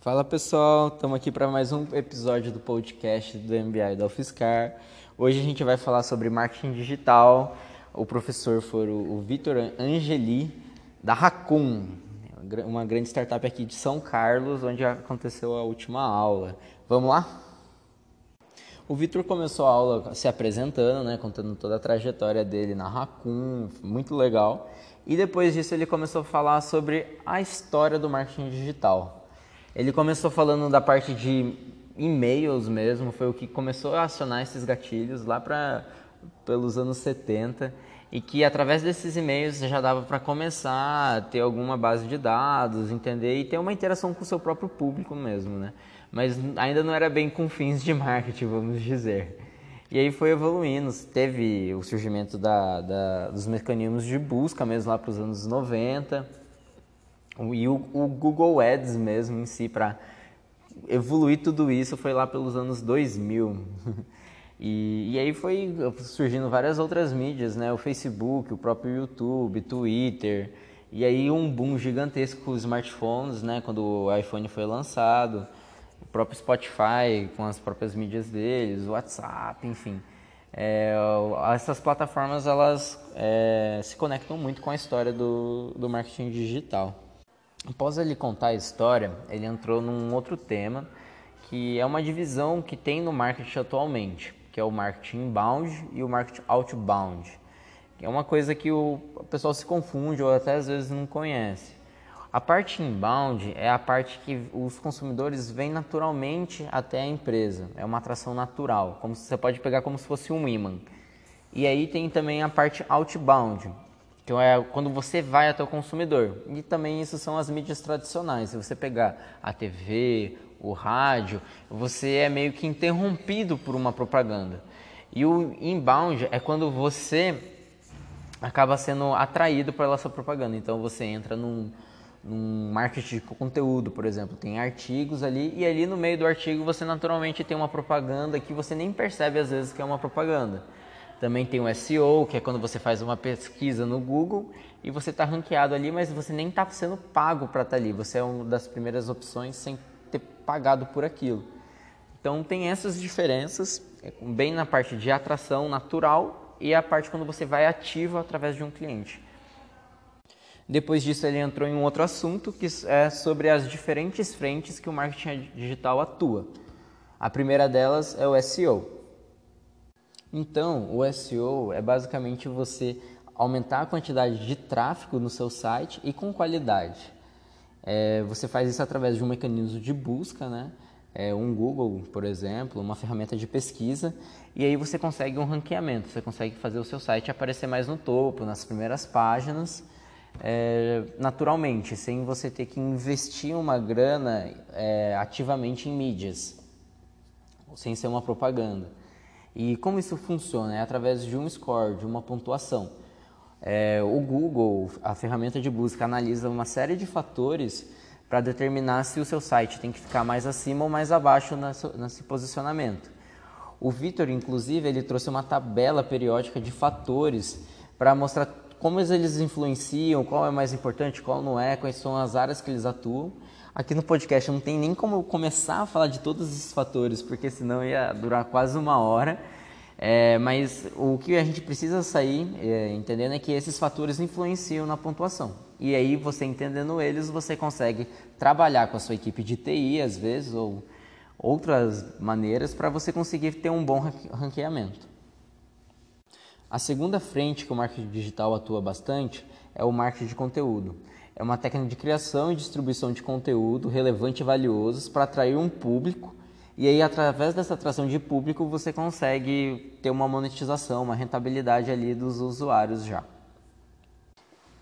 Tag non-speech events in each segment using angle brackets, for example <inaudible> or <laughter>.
Fala pessoal, estamos aqui para mais um episódio do podcast do MBI da UFSCar. Hoje a gente vai falar sobre marketing digital. O professor foi o Vitor Angeli, da Racun, uma grande startup aqui de São Carlos, onde aconteceu a última aula. Vamos lá? O Vitor começou a aula se apresentando, né, contando toda a trajetória dele na Racun, muito legal. E depois disso ele começou a falar sobre a história do marketing digital. Ele começou falando da parte de e-mails mesmo, foi o que começou a acionar esses gatilhos lá para pelos anos 70 e que através desses e-mails já dava para começar a ter alguma base de dados, entender e ter uma interação com o seu próprio público mesmo, né? Mas ainda não era bem com fins de marketing, vamos dizer. E aí foi evoluindo, teve o surgimento da, da, dos mecanismos de busca mesmo lá para os anos 90, e o, o, Google Ads mesmo em si, para evoluir tudo isso, foi lá pelos anos 2000. <laughs> e, e aí foi surgindo várias outras mídias, né? o Facebook, o próprio YouTube, Twitter, e aí um boom gigantesco com os smartphones, né? quando o iPhone foi lançado o próprio Spotify com as próprias mídias deles, o WhatsApp, enfim. É, essas plataformas elas é, se conectam muito com a história do, do marketing digital. Após ele contar a história, ele entrou num outro tema que é uma divisão que tem no marketing atualmente, que é o marketing inbound e o marketing outbound. É uma coisa que o pessoal se confunde ou até às vezes não conhece. A parte inbound é a parte que os consumidores vêm naturalmente até a empresa. É uma atração natural, como você pode pegar como se fosse um imã. E aí tem também a parte outbound, que é quando você vai até o consumidor. E também isso são as mídias tradicionais. Se você pegar a TV, o rádio, você é meio que interrompido por uma propaganda. E o inbound é quando você acaba sendo atraído pela sua propaganda. Então você entra num num marketing de conteúdo, por exemplo, tem artigos ali e ali no meio do artigo você naturalmente tem uma propaganda que você nem percebe às vezes que é uma propaganda. Também tem o SEO, que é quando você faz uma pesquisa no Google e você está ranqueado ali, mas você nem está sendo pago para estar tá ali. Você é uma das primeiras opções sem ter pagado por aquilo. Então tem essas diferenças, é, bem na parte de atração natural e a parte quando você vai ativo através de um cliente. Depois disso, ele entrou em um outro assunto que é sobre as diferentes frentes que o marketing digital atua. A primeira delas é o SEO. Então, o SEO é basicamente você aumentar a quantidade de tráfego no seu site e com qualidade. É, você faz isso através de um mecanismo de busca, né? É, um Google, por exemplo, uma ferramenta de pesquisa, e aí você consegue um ranqueamento, você consegue fazer o seu site aparecer mais no topo, nas primeiras páginas, é, naturalmente, sem você ter que investir uma grana é, ativamente em mídias, sem ser uma propaganda. E como isso funciona? É através de um score, de uma pontuação. É, o Google, a ferramenta de busca, analisa uma série de fatores para determinar se o seu site tem que ficar mais acima ou mais abaixo nesse posicionamento. O Vitor, inclusive, ele trouxe uma tabela periódica de fatores para mostrar como eles influenciam, qual é mais importante, qual não é, quais são as áreas que eles atuam. Aqui no podcast não tem nem como começar a falar de todos esses fatores, porque senão ia durar quase uma hora. É, mas o que a gente precisa sair é, entendendo é que esses fatores influenciam na pontuação. E aí, você entendendo eles, você consegue trabalhar com a sua equipe de TI, às vezes, ou outras maneiras, para você conseguir ter um bom ranqueamento. A segunda frente que o marketing digital atua bastante é o marketing de conteúdo. É uma técnica de criação e distribuição de conteúdo relevante e valioso para atrair um público e aí através dessa atração de público você consegue ter uma monetização, uma rentabilidade ali dos usuários já.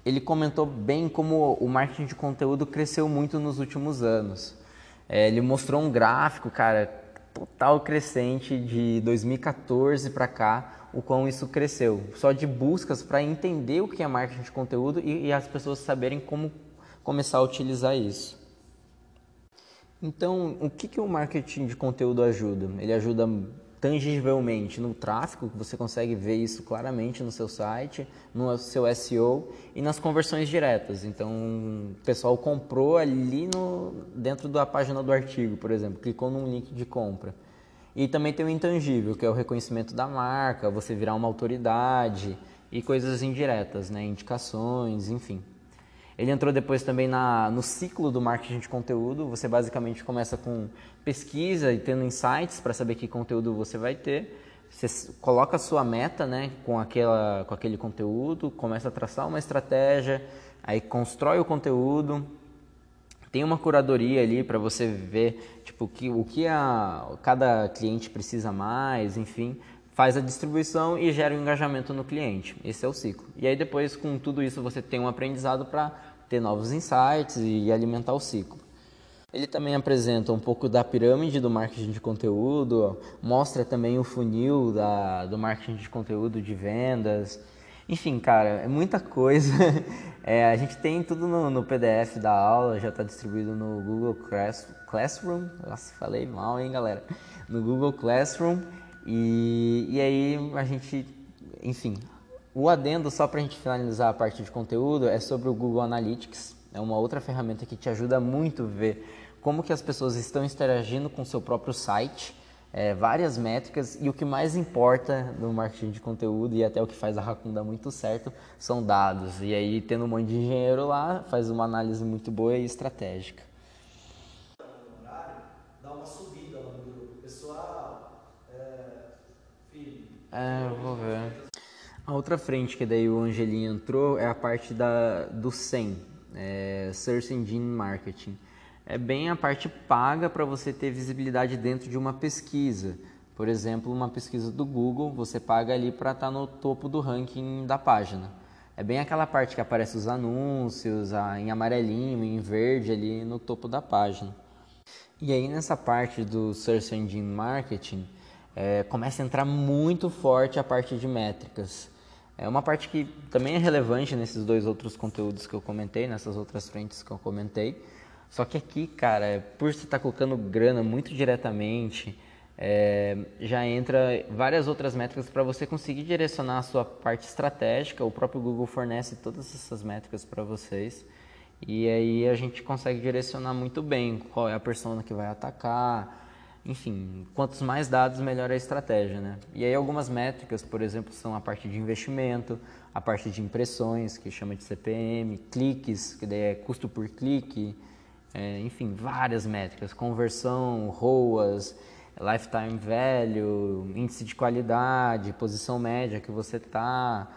Ele comentou bem como o marketing de conteúdo cresceu muito nos últimos anos. É, ele mostrou um gráfico, cara, total crescente de 2014 para cá, o quão isso cresceu. Só de buscas para entender o que é marketing de conteúdo e, e as pessoas saberem como começar a utilizar isso. Então, o que, que o marketing de conteúdo ajuda? Ele ajuda tangivelmente no tráfego, você consegue ver isso claramente no seu site, no seu SEO e nas conversões diretas. Então, o pessoal comprou ali no, dentro da página do artigo, por exemplo, clicou num link de compra. E também tem o intangível, que é o reconhecimento da marca, você virar uma autoridade e coisas indiretas, né? indicações, enfim. Ele entrou depois também na, no ciclo do marketing de conteúdo. Você basicamente começa com pesquisa e tendo insights para saber que conteúdo você vai ter. Você coloca a sua meta né, com, aquela, com aquele conteúdo, começa a traçar uma estratégia, aí constrói o conteúdo, tem uma curadoria ali para você ver tipo, que, o que a, cada cliente precisa mais, enfim, faz a distribuição e gera o um engajamento no cliente. Esse é o ciclo. E aí depois, com tudo isso, você tem um aprendizado para ter novos insights e alimentar o ciclo. Ele também apresenta um pouco da pirâmide do marketing de conteúdo, mostra também o funil da, do marketing de conteúdo de vendas. Enfim, cara, é muita coisa. <laughs> É, a gente tem tudo no, no PDF da aula, já está distribuído no Google Class, Classroom. Nossa, falei mal, hein, galera? No Google Classroom. E, e aí a gente, enfim, o adendo, só para a gente finalizar a parte de conteúdo, é sobre o Google Analytics. É uma outra ferramenta que te ajuda muito a ver como que as pessoas estão interagindo com o seu próprio site, é, várias métricas e o que mais importa no marketing de conteúdo e até o que faz a Raccoon dar muito certo são dados. E aí, tendo um monte de engenheiro lá, faz uma análise muito boa e estratégica. Dá uma subida lá no grupo. Pessoal, é, filho. É, vou ver. A outra frente que daí o Angelinho entrou é a parte da, do SEM, é, Search Engine Marketing. É bem a parte paga para você ter visibilidade dentro de uma pesquisa. Por exemplo, uma pesquisa do Google, você paga ali para estar tá no topo do ranking da página. É bem aquela parte que aparece os anúncios em amarelinho, em verde ali no topo da página. E aí nessa parte do Search Engine Marketing, é, começa a entrar muito forte a parte de métricas. É uma parte que também é relevante nesses dois outros conteúdos que eu comentei, nessas outras frentes que eu comentei. Só que aqui, cara, por você estar tá colocando grana muito diretamente, é, já entra várias outras métricas para você conseguir direcionar a sua parte estratégica. O próprio Google fornece todas essas métricas para vocês. E aí a gente consegue direcionar muito bem qual é a persona que vai atacar, enfim, quantos mais dados, melhor a estratégia, né? E aí algumas métricas, por exemplo, são a parte de investimento, a parte de impressões, que chama de CPM, cliques, que daí é custo por clique, é, enfim, várias métricas, conversão, ROAS, lifetime value, índice de qualidade, posição média que você está,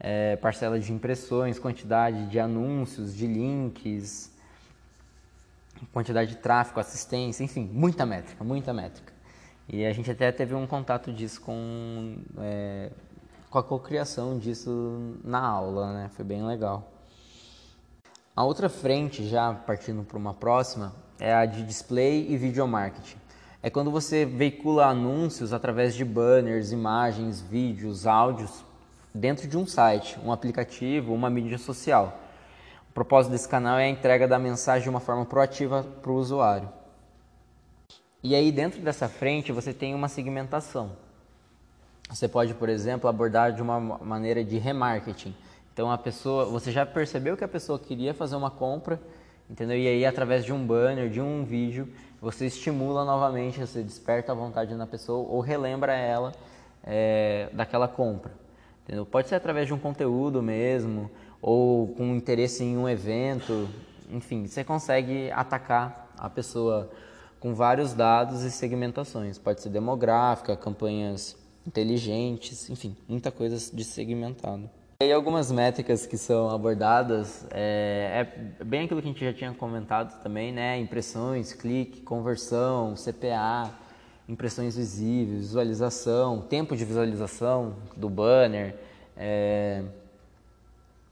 é, parcela de impressões, quantidade de anúncios, de links, quantidade de tráfego, assistência, enfim, muita métrica, muita métrica. E a gente até teve um contato disso com, é, com a cocriação disso na aula, né? Foi bem legal. A outra frente, já partindo para uma próxima, é a de display e video marketing. É quando você veicula anúncios através de banners, imagens, vídeos, áudios dentro de um site, um aplicativo, uma mídia social propósito desse canal é a entrega da mensagem de uma forma proativa para o usuário. E aí dentro dessa frente você tem uma segmentação. Você pode, por exemplo, abordar de uma maneira de remarketing. Então a pessoa, você já percebeu que a pessoa queria fazer uma compra, entendeu? E aí através de um banner, de um vídeo, você estimula novamente, você desperta a vontade na pessoa ou relembra ela é, daquela compra. Entendeu? Pode ser através de um conteúdo mesmo, ou com interesse em um evento, enfim, você consegue atacar a pessoa com vários dados e segmentações. Pode ser demográfica, campanhas inteligentes, enfim, muita coisa de segmentado. E algumas métricas que são abordadas é, é, bem aquilo que a gente já tinha comentado também, né? Impressões, clique, conversão, CPA, impressões visíveis, visualização, tempo de visualização do banner, é,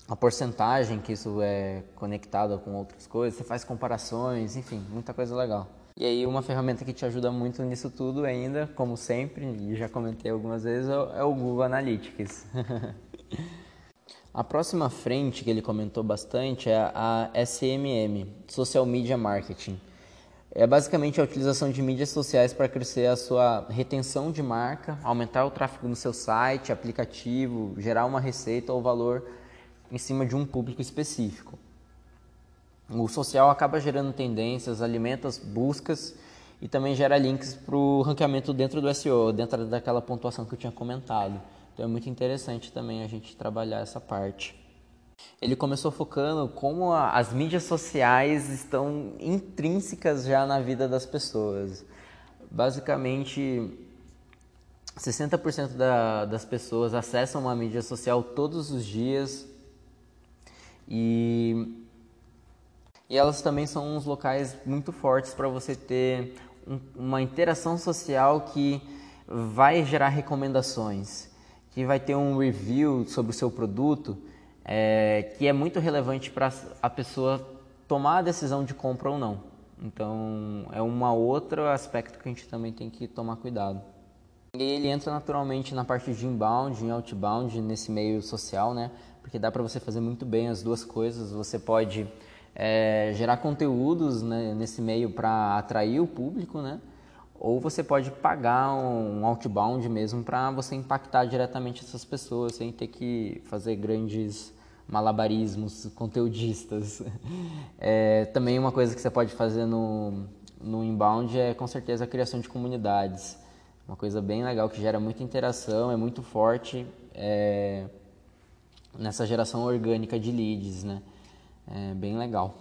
a porcentagem que isso é conectado com outras coisas, você faz comparações, enfim, muita coisa legal. E aí uma ferramenta que te ajuda muito nisso tudo ainda, como sempre, e já comentei algumas vezes, é o é Google Analytics. <laughs> a próxima frente que ele comentou bastante é a SMM, Social Media Marketing. É basicamente a utilização de mídias sociais para crescer a sua retenção de marca, aumentar o tráfego no seu site, aplicativo, gerar uma receita ou valor em cima de um público específico. O social acaba gerando tendências, alimenta as buscas e também gera links para o ranqueamento dentro do SEO, dentro daquela pontuação que eu tinha comentado. Então é muito interessante também a gente trabalhar essa parte. Ele começou focando como a, as mídias sociais estão intrínsecas já na vida das pessoas. Basicamente, 60% da, das pessoas acessam uma mídia social todos os dias e, e elas também são uns locais muito fortes para você ter um, uma interação social que vai gerar recomendações, que vai ter um review sobre o seu produto é, que é muito relevante para a pessoa tomar a decisão de compra ou não. Então é um outro aspecto que a gente também tem que tomar cuidado. E ele entra naturalmente na parte de inbound e outbound nesse meio social, né? Porque dá para você fazer muito bem as duas coisas. Você pode é, gerar conteúdos né, nesse meio para atrair o público, né? Ou você pode pagar um outbound mesmo para você impactar diretamente essas pessoas sem ter que fazer grandes malabarismos conteudistas. <laughs> É, também uma coisa que você pode fazer no, no inbound é com certeza a criação de comunidades. Uma coisa bem legal que gera muita interação, é muito forte é, nessa geração orgânica de leads, né? É bem legal.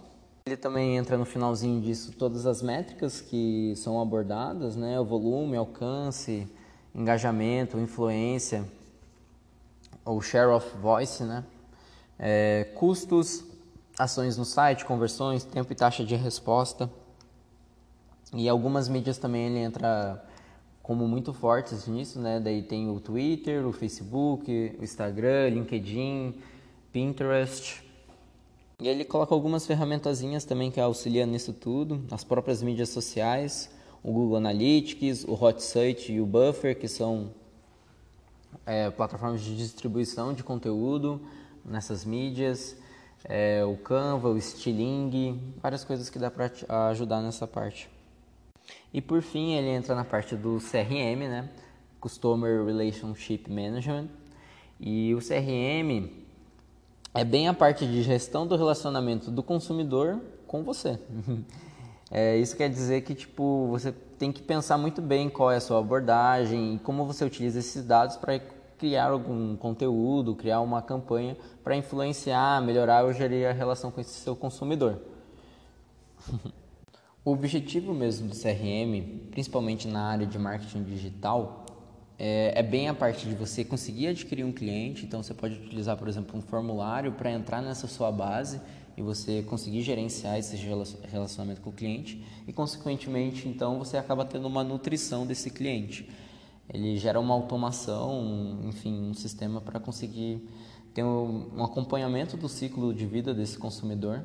Ele também entra no finalzinho disso todas as métricas que são abordadas, né? O volume, alcance, engajamento, influência, o share of voice, né? É, custos, ações no site, conversões, tempo e taxa de resposta. E algumas mídias também ele entra como muito fortes nisso, né? Daí tem o Twitter, o Facebook, o Instagram, LinkedIn, Pinterest. E ele coloca algumas ferramentazinhas também que auxiliam nisso tudo, as próprias mídias sociais, o Google Analytics, o HotSuite e o Buffer, que são é, plataformas de distribuição de conteúdo nessas mídias, é, o Canva, o Stiling, várias coisas que dá para ajudar nessa parte. E por fim ele entra na parte do CRM, né? Customer Relationship Management. E o CRM é bem a parte de gestão do relacionamento do consumidor com você. <laughs> É, isso quer dizer que tipo você tem que pensar muito bem qual é a sua abordagem e como você utiliza esses dados para criar algum conteúdo, criar uma campanha para influenciar, melhorar ou gerir a relação com esse seu consumidor. <laughs> o objetivo mesmo do CRM, principalmente na área de marketing digital, é, é, bem a parte de você conseguir adquirir um cliente. Então, você pode utilizar, por exemplo, um formulário para entrar nessa sua base e você conseguir gerenciar esse relacionamento com o cliente e, consequentemente, então você acaba tendo uma nutrição desse cliente. Ele gera uma automação, enfim, um sistema para conseguir ter um acompanhamento do ciclo de vida desse consumidor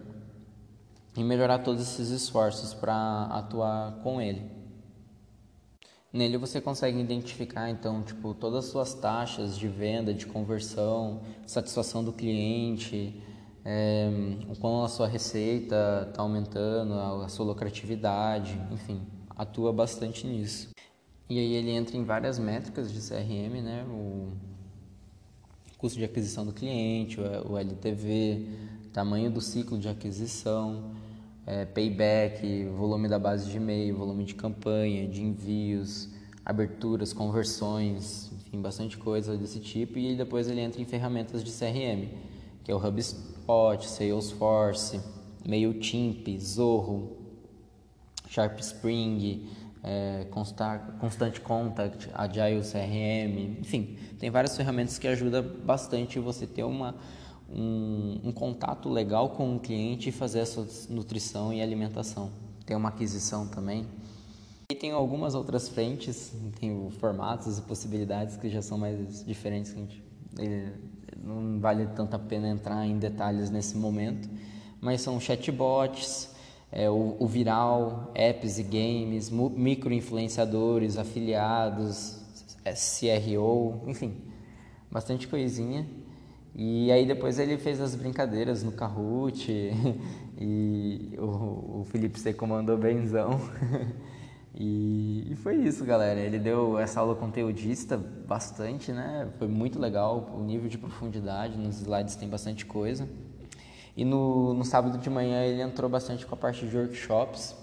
e melhorar todos esses esforços para atuar com ele. Nele você consegue identificar então tipo todas as suas taxas de venda, de conversão, satisfação do cliente, é, o quão a sua receita está aumentando, a, a sua lucratividade, enfim, atua bastante nisso. E aí ele entra em várias métricas de CRM, né? O custo de aquisição do cliente, o LTV, tamanho do ciclo de aquisição, é, payback, volume da base de e-mail, volume de campanha, de envios, aberturas, conversões, enfim, bastante coisa desse tipo. E depois ele entra em ferramentas de CRM, que é o HubSpot, Salesforce, MailChimp, Zorro, Sharp Spring, é, Constant Contact, Agile CRM, enfim, tem várias ferramentas que ajudam bastante você ter uma um, um contato legal com o cliente e fazer essa nutrição e alimentação. Tem uma aquisição também. E tem algumas outras frentes, tem formatos e possibilidades que já são mais diferentes. Que a gente, não vale tanto a pena entrar em detalhes nesse momento, mas são chatbots, é, o, o, viral, apps e games, micro-influenciadores, afiliados, é, CRO, enfim, bastante coisinha. E aí depois ele fez as brincadeiras no Kahoot <laughs> e o, o Felipe C comandou benzão. <laughs> E, e, foi isso, galera. Ele deu essa aula conteudista bastante, né? Foi muito legal. O nível de profundidade nos slides tem bastante coisa. E no, no sábado de manhã ele entrou bastante com a parte de workshops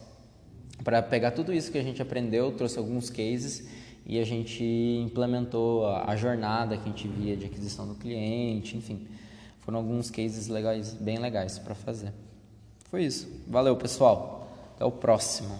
para pegar tudo isso que a gente aprendeu, trouxe alguns cases e a gente implementou a, a jornada que a gente via de aquisição do cliente, enfim. Foram alguns cases legais, bem legais para fazer. Foi isso. Valeu, pessoal. Até o próximo.